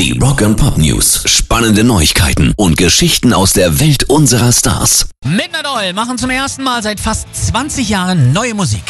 Die Rock and Pop News. Spannende Neuigkeiten und Geschichten aus der Welt unserer Stars. Midnight Oil machen zum ersten Mal seit fast 20 Jahren neue Musik.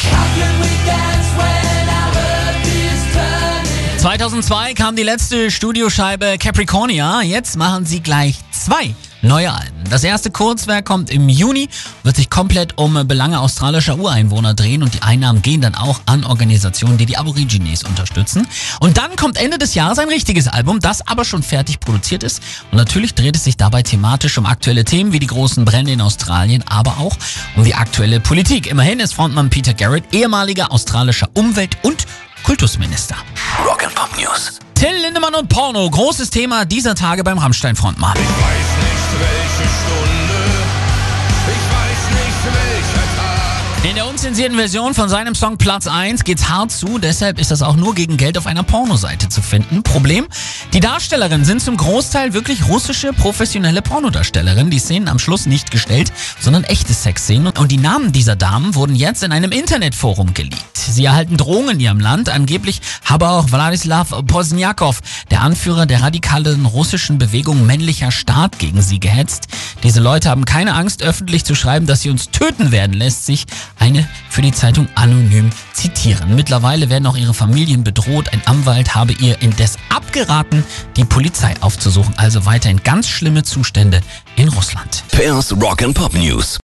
2002 kam die letzte Studioscheibe Capricornia. Jetzt machen sie gleich zwei neue Alben. Das erste Kurzwerk kommt im Juni, wird sich komplett um Belange australischer Ureinwohner drehen und die Einnahmen gehen dann auch an Organisationen, die die Aborigines unterstützen. Und dann kommt Ende des Jahres ein richtiges Album, das aber schon fertig produziert ist. Und natürlich dreht es sich dabei thematisch um aktuelle Themen wie die großen Brände in Australien, aber auch um die aktuelle Politik. Immerhin ist Frontmann Peter Garrett ehemaliger australischer Umwelt- und Kultusminister. Lindemann und Porno, großes Thema dieser Tage beim Rammstein-Frontmann. Ich weiß nicht welche Stunde, ich weiß nicht welcher Tag. In der unzensierten Version von seinem Song Platz 1 geht's hart zu, deshalb ist das auch nur gegen Geld auf einer Pornoseite zu finden. Problem? Die Darstellerinnen sind zum Großteil wirklich russische professionelle Pornodarstellerinnen. Die Szenen am Schluss nicht gestellt, sondern echte Sexszenen. Und die Namen dieser Damen wurden jetzt in einem Internetforum geleakt. Sie erhalten Drohungen in ihrem Land. Angeblich habe auch Wladislav Pozniakov, der Anführer der radikalen russischen Bewegung Männlicher Staat, gegen sie gehetzt. Diese Leute haben keine Angst, öffentlich zu schreiben, dass sie uns töten werden, lässt sich eine für die Zeitung anonym zitieren. Mittlerweile werden auch ihre Familien bedroht. Ein Anwalt habe ihr indes abgeraten, die Polizei aufzusuchen. Also weiterhin ganz schlimme Zustände in Russland. Pairs Rock and Pop News.